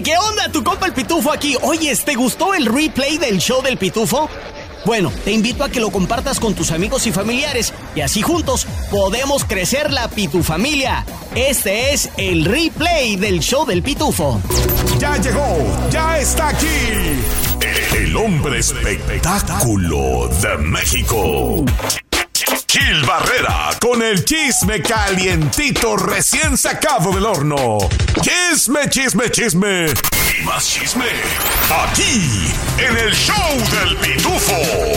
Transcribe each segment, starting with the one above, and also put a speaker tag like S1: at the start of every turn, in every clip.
S1: ¿qué onda? Tu compa el Pitufo aquí. Oye, ¿te gustó el replay del show del Pitufo? Bueno, te invito a que lo compartas con tus amigos y familiares y así juntos podemos crecer la Pitufamilia. Este es el replay del show del Pitufo.
S2: Ya llegó, ya está aquí. El hombre espectáculo de México. Gil Barrera con el chisme calientito recién sacado del horno. Chisme, chisme, chisme. Y más chisme. Aquí, en el show del pitufo.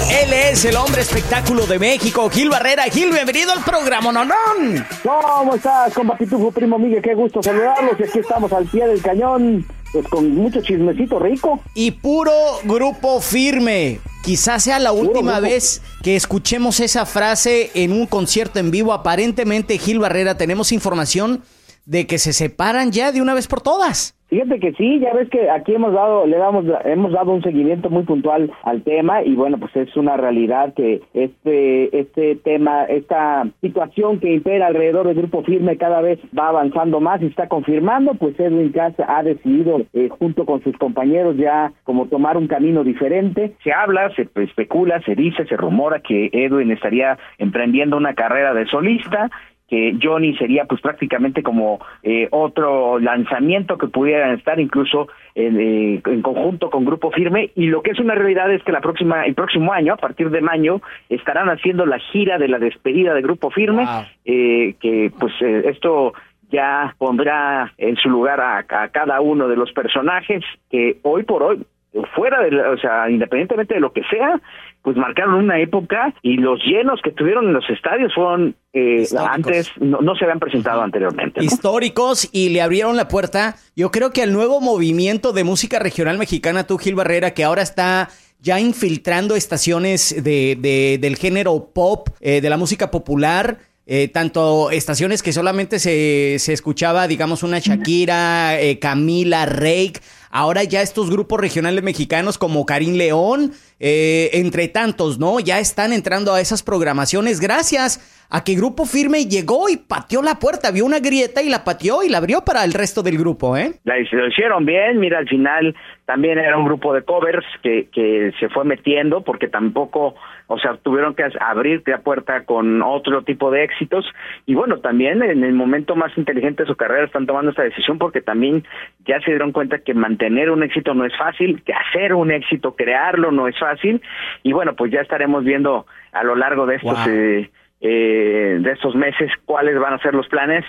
S1: Él es el hombre espectáculo de México, Gil Barrera. Gil, bienvenido al programa, nonón.
S3: ¿Cómo estás, compa Pitufo, primo Miguel? Qué gusto saludarlos. Y aquí estamos al pie del cañón, pues con mucho chismecito rico.
S1: Y puro grupo firme. Quizás sea la última vez que escuchemos esa frase en un concierto en vivo. Aparentemente, Gil Barrera, tenemos información de que se separan ya de una vez por todas.
S3: Fíjate que sí, ya ves que aquí hemos dado, le damos, hemos dado un seguimiento muy puntual al tema y bueno, pues es una realidad que este, este tema, esta situación que impera alrededor del grupo firme cada vez va avanzando más y está confirmando, pues Edwin Cass ha decidido eh, junto con sus compañeros ya como tomar un camino diferente. Se habla, se especula, se dice, se rumora que Edwin estaría emprendiendo una carrera de solista que Johnny sería pues prácticamente como eh, otro lanzamiento que pudieran estar incluso eh, en, conjunto con Grupo Firme. Y lo que es una realidad es que la próxima el próximo año a partir de mayo estarán haciendo la gira de la despedida de Grupo Firme eh, que pues esto ya pondrá en su lugar a, a cada uno de los personajes que hoy por hoy fuera de, o sea, independientemente de lo que sea, pues marcaron una época y los llenos que tuvieron en los estadios fueron eh, antes, no, se habían presentado anteriormente.
S1: Históricos y le abrieron la puerta, yo creo que al nuevo movimiento de música regional mexicana, tú Gil Barrera, que ahora está ya infiltrando estaciones de, del género pop, eh, de la música popular. Eh, tanto estaciones que solamente se, se escuchaba, digamos, una Shakira, Camila, Rake, ahora ya estos grupos regionales mexicanos como Karim León, eh, entre tantos, ¿no? Ya están entrando a esas programaciones gracias a que Grupo Firme llegó y pateó la puerta, vio una grieta y la pateó y la abrió para el resto del grupo, ¿eh?
S3: La hicieron bien, mira, al final también era un grupo de covers que, que se fue metiendo porque tampoco, o sea, tuvieron que abrir la puerta con otro tipo de éxitos y bueno, también en el momento más inteligente de su carrera están tomando esta decisión porque también ya se dieron cuenta que mantener un éxito no es fácil, que hacer un éxito, crearlo no es fácil y bueno, pues ya estaremos viendo a lo largo de estos... Eh, eh, de estos meses cuáles van a ser los planes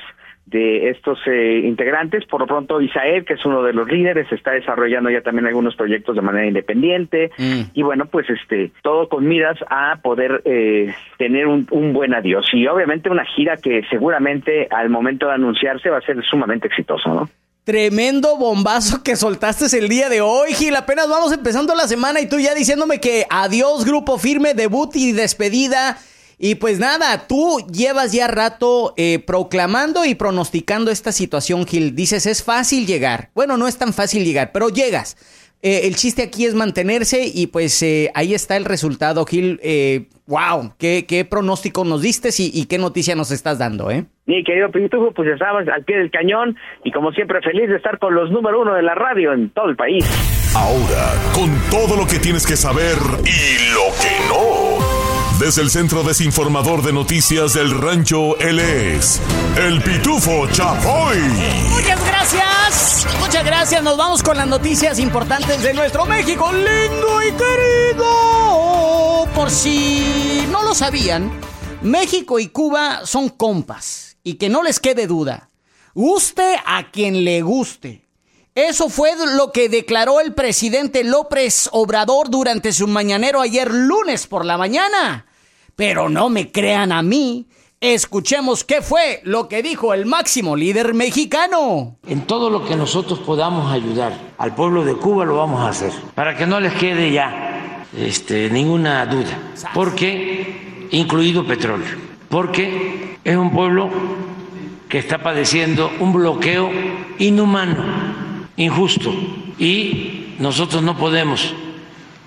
S3: de estos eh, integrantes. Por lo pronto, Isael, que es uno de los líderes, está desarrollando ya también algunos proyectos de manera independiente. Mm. Y bueno, pues este, todo con miras a poder eh, tener un, un, buen adiós. Y obviamente una gira que seguramente al momento de anunciarse va a ser sumamente exitoso, ¿no?
S1: Tremendo bombazo que soltaste el día de hoy, Gil. Apenas vamos empezando la semana y tú ya diciéndome que adiós, grupo firme, debut y despedida. Y pues nada, tú llevas ya rato eh, proclamando y pronosticando esta situación, Gil. Dices, es fácil llegar. Bueno, no es tan fácil llegar, pero llegas. Eh, el chiste aquí es mantenerse y pues eh, ahí está el resultado, Gil. wow, ¿qué, qué pronóstico nos diste y, qué noticia nos estás dando, ¿eh?
S3: Mi querido Pitufo, pues estabas al pie del cañón y como siempre feliz de estar con los número uno de la radio en todo el país.
S2: Ahora, con todo lo que tienes que saber y lo que no. Desde el Centro Desinformador de Noticias del Rancho, él es el Pitufo Chapoy.
S1: Muchas gracias. Muchas gracias. Nos vamos con las noticias importantes de nuestro México lindo y querido. Por si no lo sabían, México y Cuba son compas. Y que no les quede duda. Guste a quien le guste. Eso fue lo que declaró el presidente López Obrador durante su mañanero ayer lunes por la mañana. Pero no me crean a mí. Escuchemos qué fue lo que dijo el máximo líder mexicano.
S4: En todo lo que nosotros podamos ayudar al pueblo de Cuba lo vamos a hacer, para que no les quede ya este, ninguna duda, porque incluido petróleo, porque es un pueblo que está padeciendo un bloqueo inhumano injusto y nosotros no podemos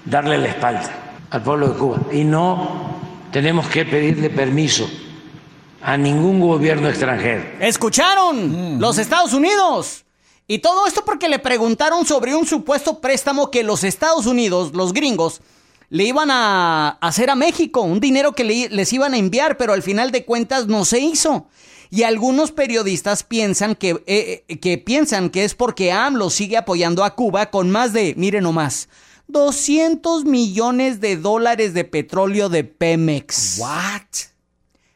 S4: darle la espalda al pueblo de Cuba y no tenemos que pedirle permiso a ningún gobierno extranjero.
S1: ¿Escucharon? Los Estados Unidos Y todo esto porque le preguntaron sobre un supuesto préstamo que los Estados Unidos, los gringos, le iban a hacer a México, un dinero que les iban a enviar, pero al final de cuentas no se hizo. Y algunos periodistas piensan que, eh, eh, que piensan que es porque AMLO sigue apoyando a Cuba con más de, miren nomás, 200 millones de dólares de petróleo de Pemex.
S2: What?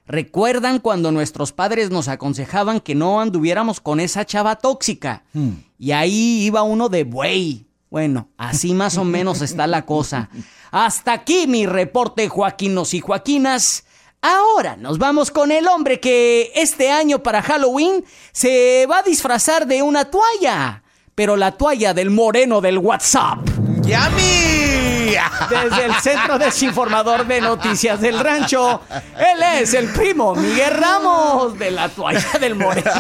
S1: ¿Recuerdan cuando nuestros padres nos aconsejaban que no anduviéramos con esa chava tóxica? Hmm. Y ahí iba uno de buey. Bueno, así más o menos está la cosa. Hasta aquí mi reporte, Joaquinos y Joaquinas. Ahora nos vamos con el hombre que este año para Halloween se va a disfrazar de una toalla, pero la toalla del moreno del WhatsApp.
S2: ¡Yami!
S1: Desde el Centro Desinformador de Noticias del Rancho, él es el primo Miguel Ramos de la toalla del moreno.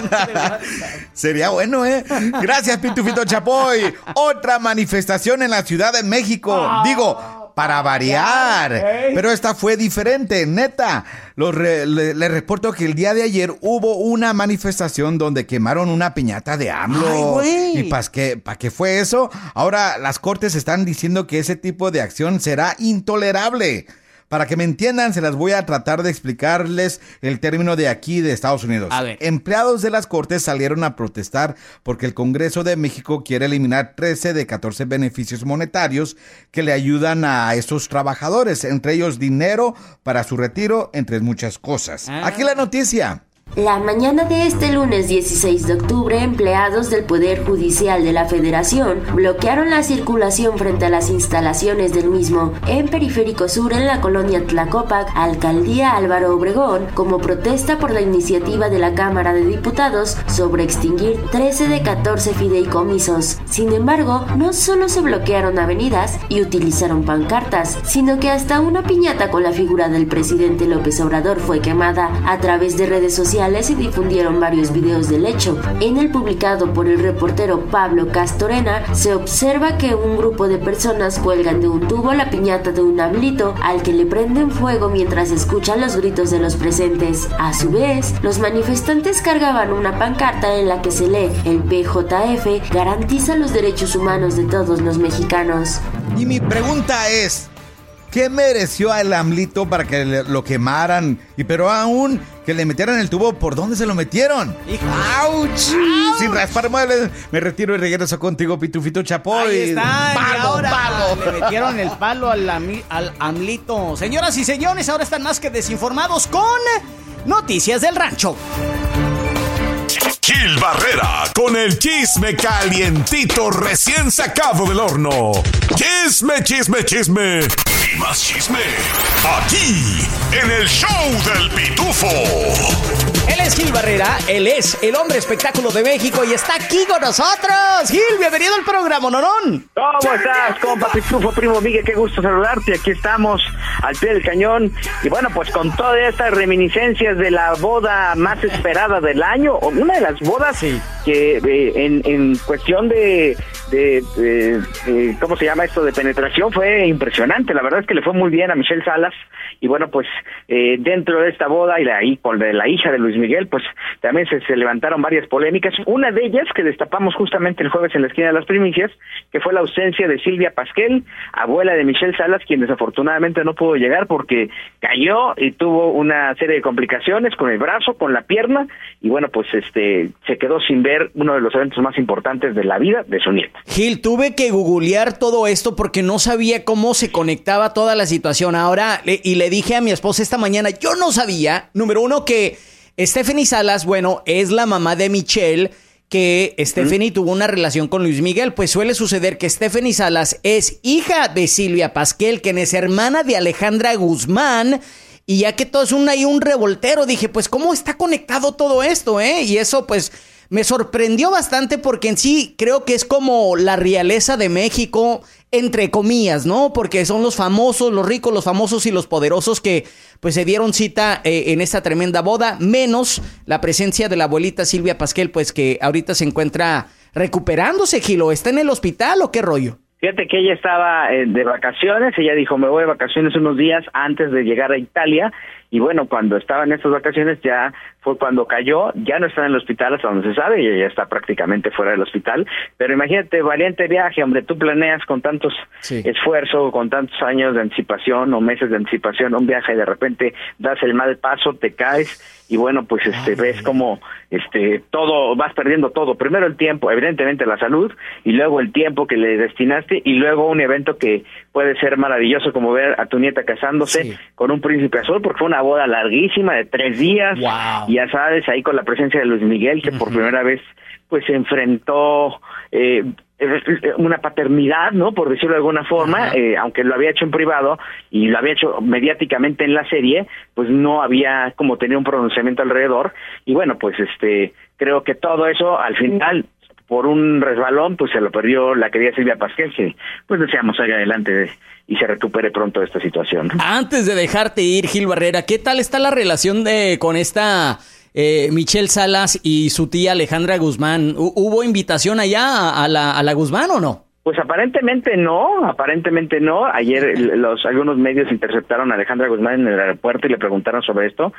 S2: Sería bueno, ¿eh? Gracias, Pitufito Chapoy. Otra manifestación en la Ciudad de México. Ah. Digo, para variar. Pero esta fue diferente, neta. le, reporto que el día de ayer hubo una manifestación donde quemaron una piñata de AMLO. ¿Y para qué, pa qué fue eso? Ahora las cortes están diciendo que ese tipo de acción será intolerable. Para que me entiendan, se las voy a tratar de explicarles el término de aquí de Estados Unidos. Empleados de las Cortes salieron a protestar porque el Congreso de México quiere eliminar 13 de 14 beneficios monetarios que le ayudan a esos trabajadores, entre ellos dinero para su retiro, entre muchas cosas. Ah. Aquí la noticia.
S5: La mañana de este lunes 16 de octubre, empleados del Poder Judicial de la Federación bloquearon la circulación frente a las instalaciones del mismo en Periférico Sur en la colonia Tlacopac, Alcaldía Álvaro Obregón, como protesta por la iniciativa de la Cámara de Diputados sobre extinguir 13 de 14 fideicomisos. Sin embargo, no solo se bloquearon avenidas y utilizaron pancartas, sino que hasta una piñata con la figura del presidente López Obrador fue quemada a través de redes sociales y difundieron varios videos del hecho. En el publicado por el reportero Pablo Castorena se observa que un grupo de personas cuelgan de un tubo la piñata de un hablito al que le prenden fuego mientras escuchan los gritos de los presentes. A su vez, los manifestantes cargaban una pancarta en la que se lee el PJF garantiza los derechos humanos de todos los mexicanos.
S2: Y mi pregunta es, ¿Qué mereció al AMLito para que lo quemaran? Y pero aún que le metieran el tubo, ¿por dónde se lo metieron?
S1: ¡Auch!
S2: Sin raspar muebles, me retiro y regreso contigo, Pitufito Chapoy.
S1: Ahí está, palo, palo. Le metieron el palo al, al AMLito. Señoras y señores, ahora están más que desinformados con Noticias del Rancho.
S2: Gil Barrera con el chisme calientito recién sacado del horno. Chisme, chisme, chisme y más chisme. Aquí, en el show del pitufo.
S1: Él es Gil Barrera, él es el hombre espectáculo de México y está aquí con nosotros. Gil, bienvenido al programa, Nonón.
S3: ¿Cómo estás, compa Pitufo, primo Miguel? Qué gusto saludarte. Aquí estamos al pie del cañón. Y bueno, pues con todas estas reminiscencias de la boda más esperada del año, una de las bodas que eh, en, en cuestión de de, ¿cómo se llama esto? De penetración fue impresionante. La verdad es que le fue muy bien a Michelle Salas. Y bueno, pues eh, dentro de esta boda y la, con la hija de Luis Miguel, pues también se, se, levantaron varias polémicas. Una de ellas que destapamos justamente el jueves en la esquina de las primicias, que fue la ausencia de Silvia Pasquel, abuela de Michelle Salas, quien desafortunadamente no pudo llegar porque cayó y tuvo una serie de complicaciones con el brazo, con la pierna, y bueno, pues este se quedó sin ver uno de los eventos más importantes de la vida de su nieta.
S1: Gil, tuve que googlear todo esto porque no sabía cómo se conectaba toda la situación. Ahora, y le dije a mi esposa esta mañana, yo no sabía, número uno, que Stephanie Salas, bueno, es la mamá de Michelle que Stephanie tuvo una relación con Luis Miguel, pues suele suceder que Stephanie Salas es hija de Silvia Pasquel, quien es hermana de Alejandra Guzmán, y ya que todo es un, ahí un revoltero, dije, pues cómo está conectado todo esto, ¿eh? Y eso pues me sorprendió bastante porque en sí creo que es como la realeza de México, entre comillas, ¿no? Porque son los famosos, los ricos, los famosos y los poderosos que pues se dieron cita eh, en esta tremenda boda, menos la presencia de la abuelita Silvia Pasquel, pues que ahorita se encuentra recuperándose, Gilo. ¿Está en el hospital o qué rollo?
S3: Fíjate que ella estaba eh, de vacaciones, ella dijo, me voy de vacaciones unos días antes de llegar a Italia y bueno, cuando estaba en estas vacaciones ya fue cuando cayó, ya no está en el hospital hasta donde se sabe, y ya está prácticamente fuera del hospital, pero imagínate, valiente viaje, hombre, tú planeas con tantos esfuerzo, con tantos años de anticipación o meses de anticipación un viaje y de repente das el mal paso, te caes y bueno, pues este ves como este todo vas perdiendo todo, primero el tiempo, evidentemente la salud y luego el tiempo que le destinaste y luego un evento que puede ser maravilloso como ver a tu nieta casándose con un príncipe azul porque fue una boda larguísima de tres días. Ya sabes, ahí con la presencia de Luis Miguel, que por primera vez pues se enfrentó eh, una paternidad, ¿no? Por decirlo de alguna forma, eh, aunque lo había hecho en privado y lo había hecho mediáticamente en la serie, pues no había como tenía un pronunciamiento alrededor y bueno, pues este creo que todo eso al final por un resbalón pues se lo perdió la querida Silvia Pasquel que pues deseamos salga adelante y se recupere pronto esta situación.
S1: Antes de dejarte ir, Gil Barrera, ¿qué tal está la relación de con esta eh, Michelle Salas y su tía Alejandra Guzmán? ¿Hubo invitación allá a la, a la Guzmán o no?
S3: Pues aparentemente no, aparentemente no. Ayer los algunos medios interceptaron a Alejandra Guzmán en el aeropuerto y le preguntaron sobre esto.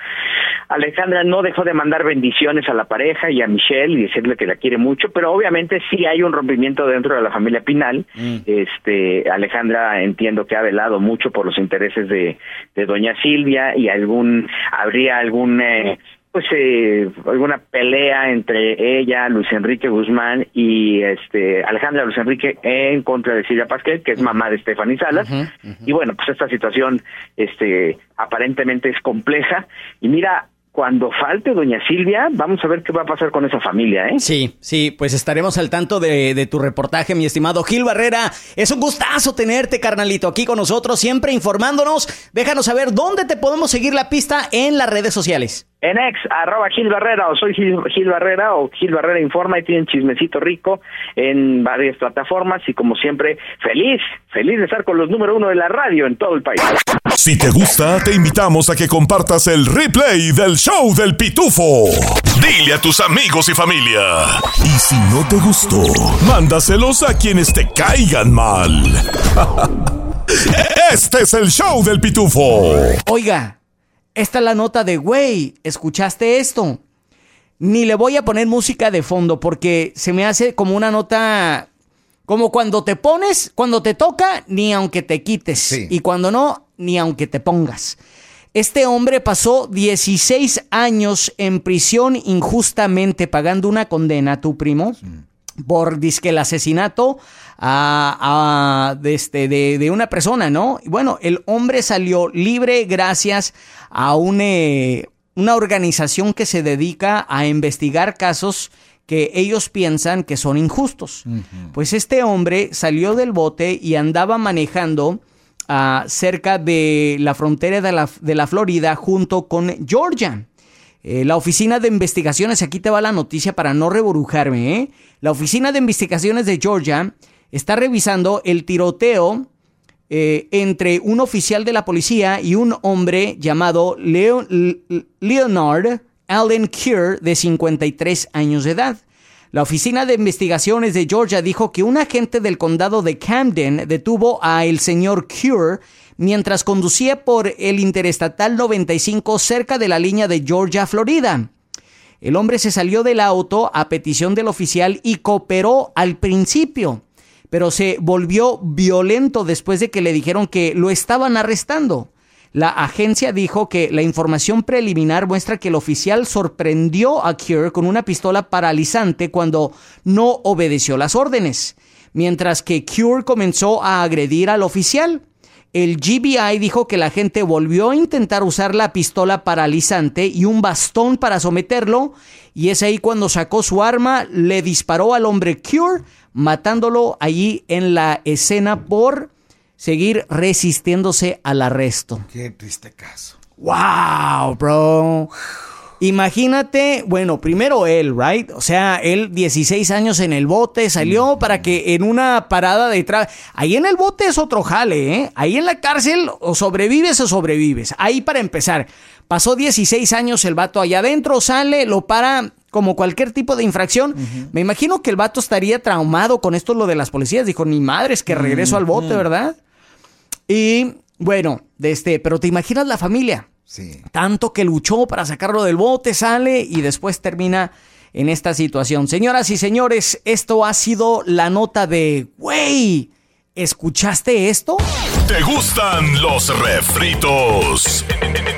S3: Alejandra no dejó de mandar bendiciones a la pareja y a Michelle y decirle que la quiere mucho, pero obviamente sí hay un rompimiento dentro de la familia Pinal. Mm. Este Alejandra entiendo que ha velado mucho por los intereses de, de doña Silvia y algún habría algún eh, pues eh, alguna pelea entre ella, Luis Enrique Guzmán y este Alejandra Luis Enrique en contra de Silvia Pasquel, que es mamá de Stephanie Salas. Y bueno, pues esta situación este aparentemente es compleja y mira, cuando falte doña Silvia, vamos a ver qué va a pasar con esa familia, ¿eh?
S1: Sí, sí, pues estaremos al tanto de, de, tu reportaje, mi estimado Gil Barrera. Es un gustazo tenerte, carnalito, aquí con nosotros, siempre informándonos. Déjanos saber dónde te podemos seguir la pista en las redes sociales.
S3: En ex, arroba Gil Barrera, o soy Gil, Barrera, o Gil Barrera Informa, y tienen chismecito rico en varias plataformas, y como siempre, feliz, feliz de estar con los número uno de la radio en todo el país.
S2: Si te gusta, te invitamos a que compartas el replay del show del pitufo. Dile a tus amigos y familia. Y si no te gustó, mándaselos a quienes te caigan mal. Este es el show del pitufo.
S1: Oiga. Esta es la nota de, güey, ¿escuchaste esto? Ni le voy a poner música de fondo porque se me hace como una nota, como cuando te pones, cuando te toca, ni aunque te quites. Y cuando no, ni aunque te pongas. Este hombre pasó 16 años en prisión injustamente pagando una condena, tu primo, por disque el asesinato a, de, este, de, una persona, ¿no? bueno, el hombre salió libre gracias a eh, una organización que se dedica a investigar casos que ellos piensan que son injustos. Pues este hombre salió del bote y andaba manejando ah, cerca de la frontera de la, de la Florida junto con Georgia. Eh, la Oficina de Investigaciones, aquí te va la noticia para no reburujarme, ¿eh? La Oficina de Investigaciones de Georgia está revisando el tiroteo eh, entre un oficial de la policía y un hombre llamado Leonard Allen Cure, de 53 años de edad. La Oficina de Investigaciones de Georgia dijo que un agente del condado de Camden detuvo a el señor Cure mientras conducía por el Interestatal 95 cerca de la línea de Georgia, Florida. El hombre se salió del auto a petición del oficial y cooperó al principio pero se volvió violento después de que le dijeron que lo estaban arrestando. La agencia dijo que la información preliminar muestra que el oficial sorprendió a Cure con una pistola paralizante cuando no obedeció las órdenes, mientras que Cure comenzó a agredir al oficial. El GBI dijo que la gente volvió a intentar usar la pistola paralizante y un bastón para someterlo, y es ahí cuando sacó su arma, le disparó al hombre Cure, matándolo allí en la escena por seguir resistiéndose al arresto.
S6: Qué triste caso.
S1: Wow, bro. Imagínate, bueno, primero él, right? O sea, él 16 años en el bote, salió para que en una parada de Ahí en el bote es otro jale, ¿eh? Ahí en la cárcel o sobrevives o sobrevives. Ahí para empezar. Pasó 16 años el vato allá adentro, sale, lo para como cualquier tipo de infracción. Me imagino que el vato estaría traumado con esto lo de las policías. Dijo, ni madre, es que regreso al bote, ¿verdad? Y bueno, de este, pero te imaginas la familia.
S6: Sí.
S1: Tanto que luchó para sacarlo del bote, sale y después termina en esta situación. Señoras y señores, esto ha sido la nota de, güey, ¿escuchaste esto?
S2: ¿Te gustan los refritos?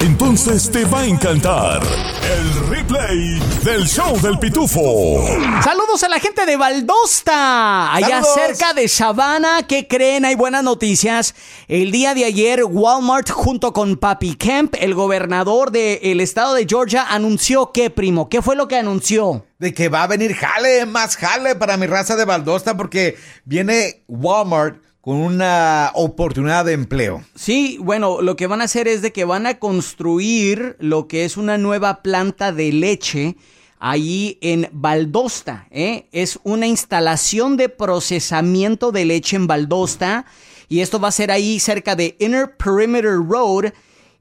S2: Entonces te va a encantar el replay del show del pitufo.
S1: Saludos a la gente de Valdosta, allá
S6: Saludos.
S1: cerca de Savannah. ¿Qué creen? Hay buenas noticias. El día de ayer, Walmart junto con Papi Kemp, el gobernador del estado de Georgia, anunció que, primo, ¿qué fue lo que anunció?
S6: De que va a venir jale, más jale para mi raza de Valdosta porque viene Walmart con una oportunidad de empleo.
S1: Sí, bueno, lo que van a hacer es de que van a construir lo que es una nueva planta de leche ahí en Valdosta. ¿eh? Es una instalación de procesamiento de leche en Valdosta y esto va a ser ahí cerca de Inner Perimeter Road.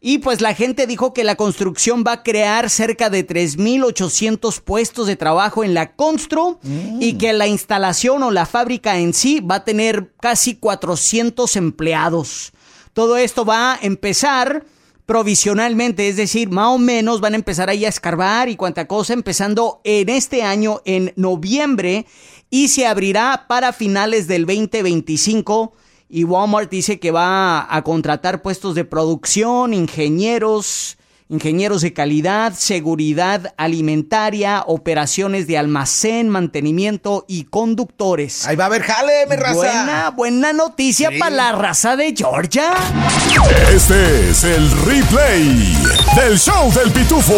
S1: Y pues la gente dijo que la construcción va a crear cerca de 3.800 puestos de trabajo en la Constru y que la instalación o la fábrica en sí va a tener casi 400 empleados. Todo esto va a empezar provisionalmente, es decir, más o menos van a empezar ahí a escarbar y cuanta cosa empezando en este año, en noviembre, y se abrirá para finales del 2025. Y Walmart dice que va a contratar puestos de producción, ingenieros, ingenieros de calidad, seguridad alimentaria, operaciones de almacén, mantenimiento y conductores.
S6: Ahí va a haber jale, mi raza.
S1: Buena, buena noticia
S6: Sí.
S1: para la raza de Georgia.
S2: Este es el replay del show del pitufo.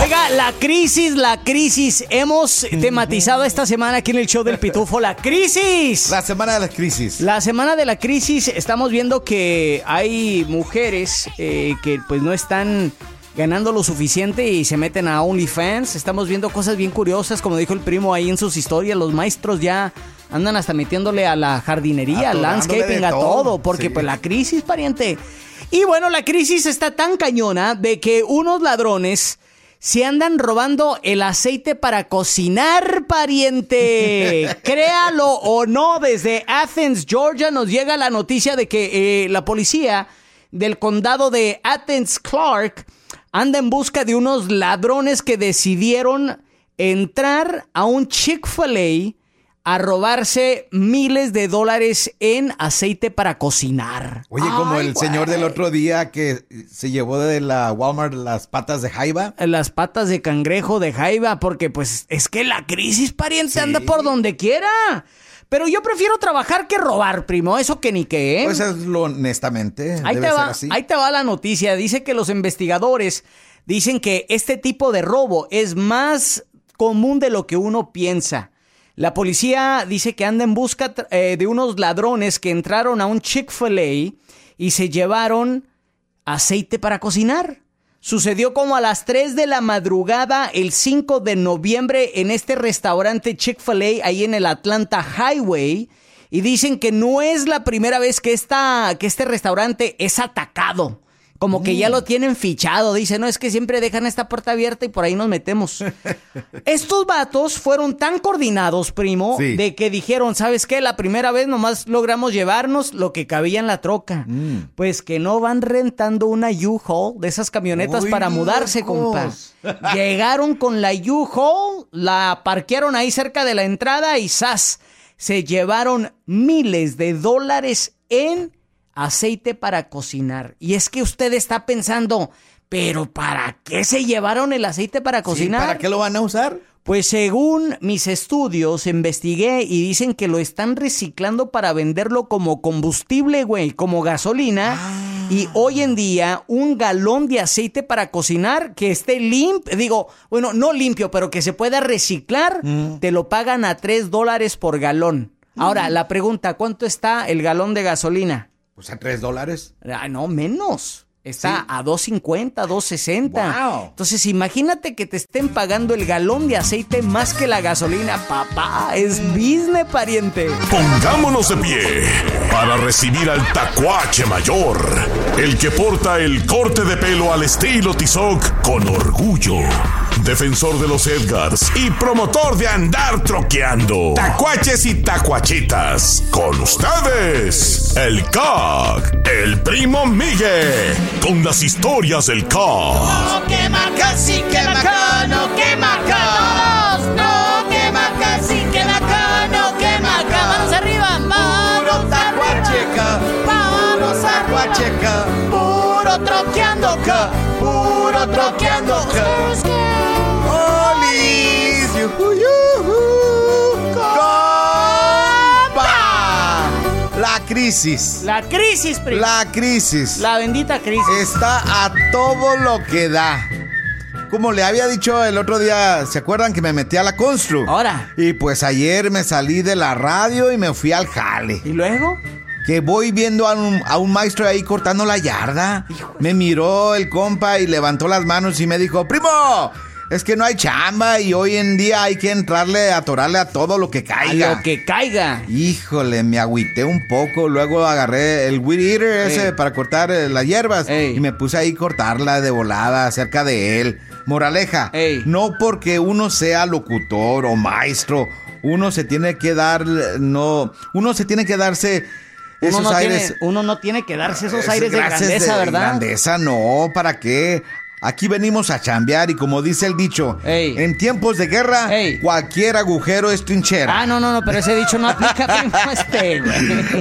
S1: Oiga, la crisis, la crisis. Hemos tematizado esta semana aquí en el show del Pitufo la crisis.
S6: La semana de la crisis.
S1: La semana de la crisis estamos viendo que hay mujeres eh, que pues no están ganando lo suficiente y se meten a OnlyFans. Estamos viendo cosas bien curiosas, como dijo el primo ahí en sus historias. Los maestros ya andan hasta metiéndole a la jardinería, al landscaping, a
S6: todo.
S1: todo, porque
S6: Sí.
S1: pues la crisis, pariente. Y bueno, la crisis está tan cañona de que unos ladrones se andan robando el aceite para cocinar, pariente. Créalo o no, desde Athens, Georgia, nos llega la noticia de que eh, la policía del condado de Athens, Clark, anda en busca de unos ladrones que decidieron entrar a un Chick-fil-A a robarse miles de dólares en aceite para cocinar.
S6: Oye, como el señor del otro día que se llevó de la Walmart las patas de jaiba.
S1: las patas de cangrejo de jaiba, porque pues es que la crisis pariente anda por donde quiera. Pero yo prefiero trabajar que robar, primo, eso que ni qué, ¿eh?
S6: Pues es lo honestamente.
S1: ahí,
S6: debe
S1: te
S6: ser
S1: va,
S6: así.
S1: ahí te va la noticia. Dice que los investigadores dicen que este tipo de robo es más común de lo que uno piensa. La policía dice que anda en busca eh, de unos ladrones que entraron a un Chick-fil-A y se llevaron aceite para cocinar. Sucedió como a las 3 de la madrugada el 5 de noviembre en este restaurante Chick-fil-A ahí en el Atlanta Highway. Y dicen que no es la primera vez que, esta, que este restaurante es atacado. Como que
S6: Mm.
S1: ya lo tienen fichado. Dice, no, es que siempre dejan esta puerta abierta y por ahí nos metemos. Estos vatos fueron tan coordinados, primo,
S6: Sí.
S1: de que dijeron, ¿sabes qué? La primera vez nomás logramos llevarnos lo que cabía en la troca.
S6: Mm.
S1: Pues que no van rentando una U-Haul de esas camionetas
S6: Uy,
S1: para mudarse, compa.
S6: locos.
S1: Llegaron con la U-Haul, la parquearon ahí cerca de la entrada y ¡zas! Se llevaron miles de dólares en aceite para cocinar. Y es que usted está pensando, ¿pero para qué se llevaron el aceite para
S6: Sí,
S1: cocinar?
S6: ¿Para qué lo van a usar?
S1: Pues según mis estudios, investigué y dicen que lo están reciclando para venderlo como combustible, güey, como gasolina. Y hoy en día, un galón de aceite para cocinar que esté limpio, digo, bueno, no limpio, pero que se pueda reciclar, te lo pagan a 3 dólares por galón. Ahora, la pregunta, ¿cuánto está el galón de gasolina?
S6: Pues a tres dólares.
S1: Ah, no, menos. Está
S6: Sí.
S1: a 2.50, 2.60.
S6: Wow.
S1: Entonces, imagínate que te estén pagando el galón de aceite más que la gasolina. Papá, es business, pariente.
S2: Pongámonos de pie para recibir al tacuache mayor, el que porta el corte de pelo al estilo Tizoc con orgullo. Defensor de los Edgars y promotor de andar troqueando. Tacuaches y tacuachitas. Con ustedes, el CAC, el primo Miguel, con las historias del CAC.
S7: No quema casi quema acá, no quema acá. No quema casi quema acá, no quema acá. Manos arriba, manos
S6: tacuacheca,
S7: Vamos
S6: tacuacheca,
S7: Puro troqueando acá, puro troqueando.
S6: Crisis.
S1: La crisis, primo.
S6: La crisis.
S1: La bendita crisis.
S6: Está a todo lo que da. Como le había dicho el otro día, ¿se acuerdan que me metí a la Constru?
S1: Ahora.
S6: Y pues ayer me salí de la radio y me fui al jale.
S1: ¿Y luego?
S6: Que voy viendo a un, a un maestro ahí cortando la yarda. Me miró el compa y levantó las manos y me dijo, primo, es que no hay chamba y hoy en día hay que entrarle, atorarle a todo lo que
S1: A
S6: caiga.
S1: lo que caiga.
S6: Híjole, me agüité un poco. Luego agarré el weed eater ese
S1: Ey.
S6: para cortar eh, las hierbas
S1: Ey.
S6: y me puse ahí a cortarla de volada cerca de él. Moraleja,
S1: Ey.
S6: no porque uno sea locutor o maestro, uno se tiene que dar, no, uno se tiene que darse
S1: Uno
S6: esos
S1: no,
S6: aires.
S1: tiene, uno no tiene que darse esos
S6: Es-
S1: aires de grandeza, ¿verdad?
S6: Grandeza, no, ¿para qué? Aquí venimos a chambear y como dice el dicho,
S1: Ey.
S6: en tiempos de guerra,
S1: Ey.
S6: cualquier agujero es trinchera.
S1: Ah, no, no, no, pero ese dicho no aplica, primo, este.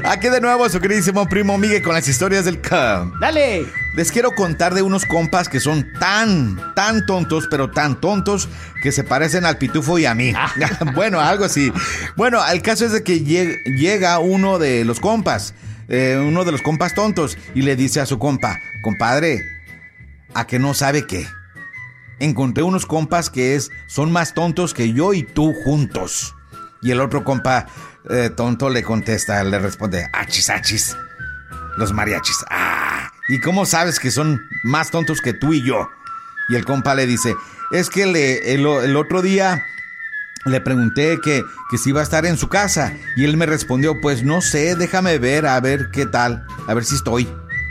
S6: Aquí de nuevo su queridísimo primo Miguel con las historias del camp.
S1: Dale.
S6: Les quiero contar de unos compas que son tan, tan tontos, pero tan tontos que se parecen al pitufo y a mí.
S1: Ah.
S6: bueno, algo así. Bueno, el caso es de que lleg- llega uno de los compas, eh, uno de los compas tontos, y le dice a su compa, compadre, ¿a que no sabe qué? Encontré unos compas que es, son más tontos que yo y tú juntos. Y el otro compa eh, tonto le contesta, le responde, achis, achis. Los mariachis. Ah, ¿y cómo sabes que son más tontos que tú y yo? Y el compa le dice, es que el, el otro día le pregunté que, que si iba a estar en su casa. Y él me respondió, pues no sé, déjame ver, a ver qué tal, a ver si estoy.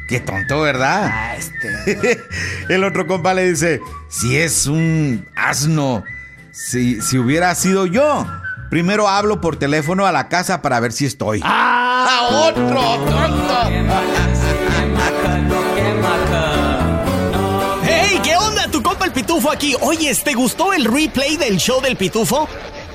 S6: Qué tonto, ¿verdad?
S1: Ah, este.
S6: el otro compa le dice, si es un asno, si, si hubiera sido yo, primero hablo por teléfono a la casa para ver si estoy.
S1: ¡Ah!
S6: otro tonto!
S8: ¡Hey! ¿Qué onda? Tu compa el Pitufo aquí. Oye, ¿te gustó el replay del show del Pitufo?